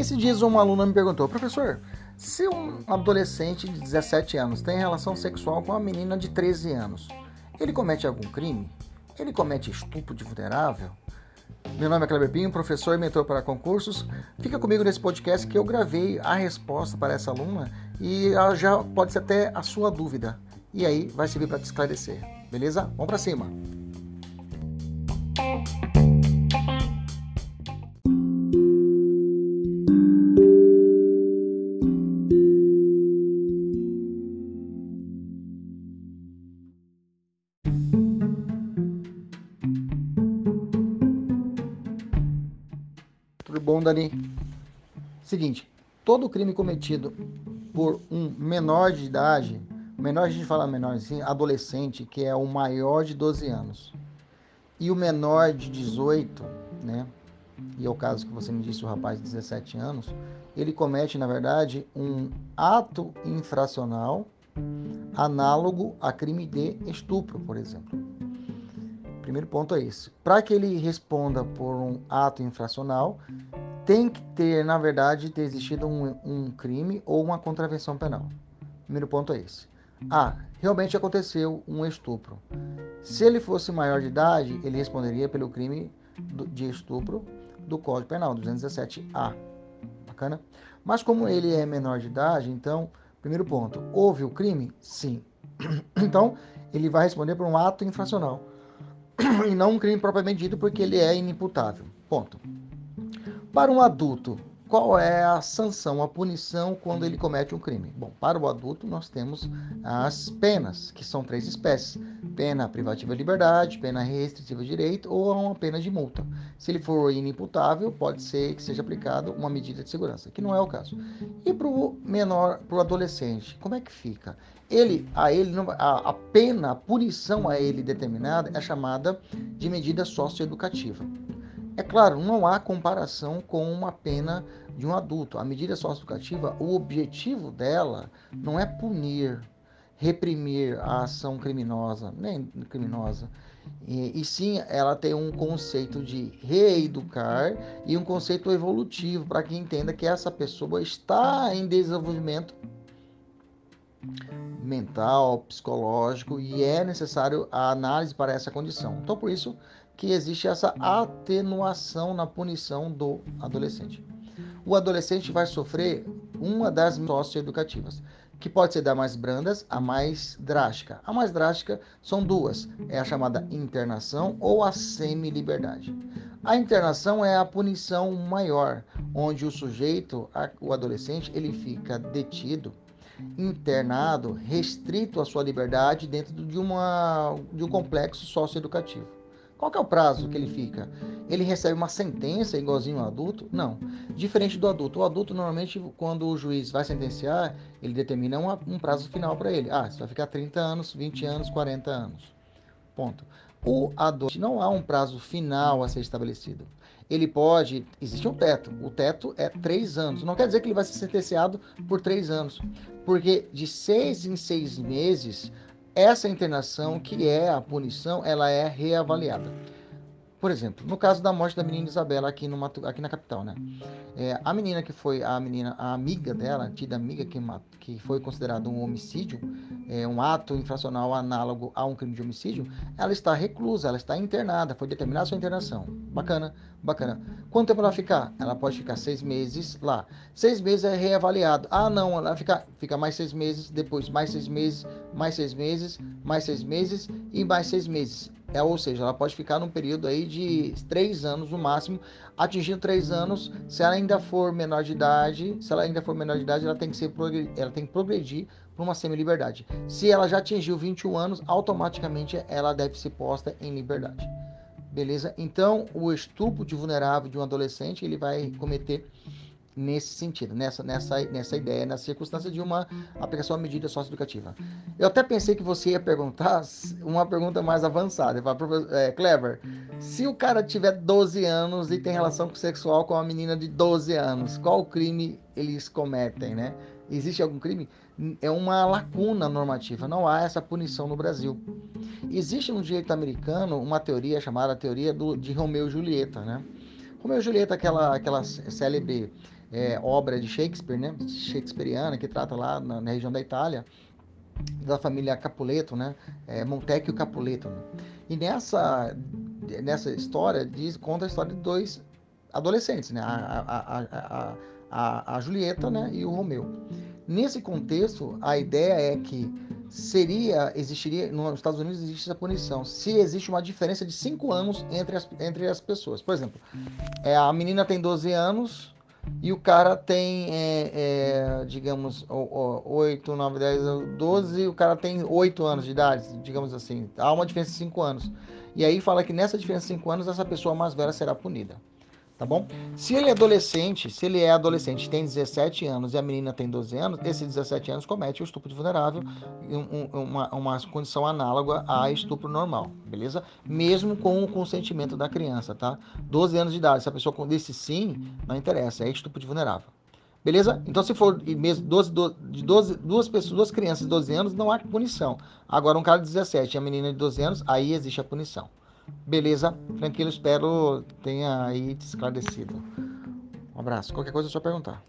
Esses dias uma aluna me perguntou, professor, se um adolescente de 17 anos tem relação sexual com uma menina de 13 anos, ele comete algum crime? Ele comete estupro de vulnerável? Meu nome é Kleber Pinho, professor e mentor para concursos. Fica comigo nesse podcast que eu gravei a resposta para essa aluna e já pode ser até a sua dúvida. E aí vai servir para te esclarecer. Beleza? Vamos para cima. Bom, Dani? Seguinte, todo crime cometido por um menor de idade, menor a gente fala menor assim, adolescente, que é o maior de 12 anos, e o menor de 18, né? E é o caso que você me disse, o rapaz de 17 anos, ele comete, na verdade, um ato infracional análogo a crime de estupro, por exemplo. Primeiro ponto é esse. Para que ele responda por um ato infracional, tem que ter, na verdade, ter existido um, um crime ou uma contravenção penal. Primeiro ponto é esse. Ah, realmente aconteceu um estupro. Se ele fosse maior de idade, ele responderia pelo crime de estupro do Código Penal, 217A. Bacana? Mas como ele é menor de idade, então, primeiro ponto, houve o crime? Sim. Então, ele vai responder por um ato infracional e não um crime propriamente dito, porque ele é inimputável. Ponto. Para um adulto, qual é a sanção, a punição quando ele comete um crime? Bom, para o adulto nós temos as penas, que são três espécies: pena privativa de liberdade, pena restritiva de direito ou uma pena de multa. Se ele for inimputável, pode ser que seja aplicado uma medida de segurança, que não é o caso. E para o menor, para o adolescente, como é que fica? Ele, a ele, a pena, a punição a ele determinada é chamada de medida socioeducativa. É claro, não há comparação com uma pena de um adulto. A medida socioeducativa, o objetivo dela não é punir, reprimir a ação criminosa, nem criminosa, e, e, sim ela tem um conceito de reeducar e um conceito evolutivo para que entenda que essa pessoa está em desenvolvimento mental, psicológico e é necessário a análise para essa condição. Então, por isso que existe essa atenuação na punição do adolescente. O adolescente vai sofrer uma das socioeducativas, que pode ser da mais brandas a mais drástica. A mais drástica são duas, é a chamada internação ou a semi-liberdade. A internação é a punição maior, onde o sujeito, o adolescente, ele fica detido internado, restrito à sua liberdade dentro de, uma, de um complexo socioeducativo. Qual que é o prazo que ele fica? Ele recebe uma sentença igualzinho ao adulto? Não. Diferente do adulto. O adulto, normalmente, quando o juiz vai sentenciar, ele determina uma, um prazo final para ele. Ah, você vai ficar 30 anos, 20 anos, 40 anos. Ponto. O adulto não há um prazo final a ser estabelecido ele pode. Existe um teto. O teto é três anos. Não quer dizer que ele vai ser sentenciado por três anos. Porque de seis em seis meses, essa internação, que é a punição, ela é reavaliada. Por exemplo, no caso da morte da menina Isabela aqui, no, aqui na capital, né? É, a menina que foi a menina, a amiga dela, tida amiga que, que foi considerado um homicídio, é, um ato infracional análogo a um crime de homicídio, ela está reclusa, ela está internada, foi determinada sua internação. Bacana, bacana. Quanto tempo ela vai ficar? Ela pode ficar seis meses lá. Seis meses é reavaliado. Ah, não, ela fica, fica mais seis meses, depois mais seis meses, mais seis meses, mais seis meses e mais seis meses é, ou seja, ela pode ficar num período aí de três anos no máximo, atingindo três anos. Se ela ainda for menor de idade, se ela ainda for menor de idade, ela tem que ser ela tem que progredir para uma semi-liberdade. Se ela já atingiu 21 anos, automaticamente ela deve ser posta em liberdade. Beleza? Então, o estupro de vulnerável de um adolescente, ele vai cometer nesse sentido, nessa, nessa, nessa ideia, na circunstância de uma aplicação à medida socioeducativa. Eu até pensei que você ia perguntar uma pergunta mais avançada. É, Clever, se o cara tiver 12 anos e tem relação sexual com uma menina de 12 anos, qual crime eles cometem, né? Existe algum crime? É uma lacuna normativa, não há essa punição no Brasil. Existe no direito americano uma teoria chamada teoria do, de Romeu e Julieta, né? Romeu e Julieta, aquela, aquela célebre é, obra de Shakespeare, né, shakespeariana, que trata lá na, na, região da Itália, da família Capuleto, né, é, Montecchio Capuleto. Né? E nessa, nessa história, diz, conta a história de dois adolescentes, né, a, a, a, a, a Julieta né, e o Romeu. Nesse contexto, a ideia é que seria, existiria, nos Estados Unidos existe essa punição, se existe uma diferença de 5 anos entre as, entre as pessoas. Por exemplo, é, a menina tem 12 anos, e o cara tem, é, é, digamos, 8, 9, 10, 12, o cara tem 8 anos de idade, digamos assim. Há uma diferença de 5 anos. E aí fala que nessa diferença de 5 anos, essa pessoa mais velha será punida tá bom? Se ele é adolescente, se ele é adolescente tem 17 anos e a menina tem 12 anos, esses 17 anos comete o estupro de vulnerável, um, uma, uma condição análoga a estupro normal, beleza? Mesmo com o consentimento da criança, tá? 12 anos de idade, se a pessoa disse sim, não interessa, é estupro de vulnerável. Beleza? Então, se for mesmo 12, 12, de 12, duas pessoas, duas crianças de 12 anos, não há punição. Agora, um cara de 17 e a menina de 12 anos, aí existe a punição. Beleza? Tranquilo, espero tenha aí te esclarecido. Um abraço. Qualquer coisa é só perguntar.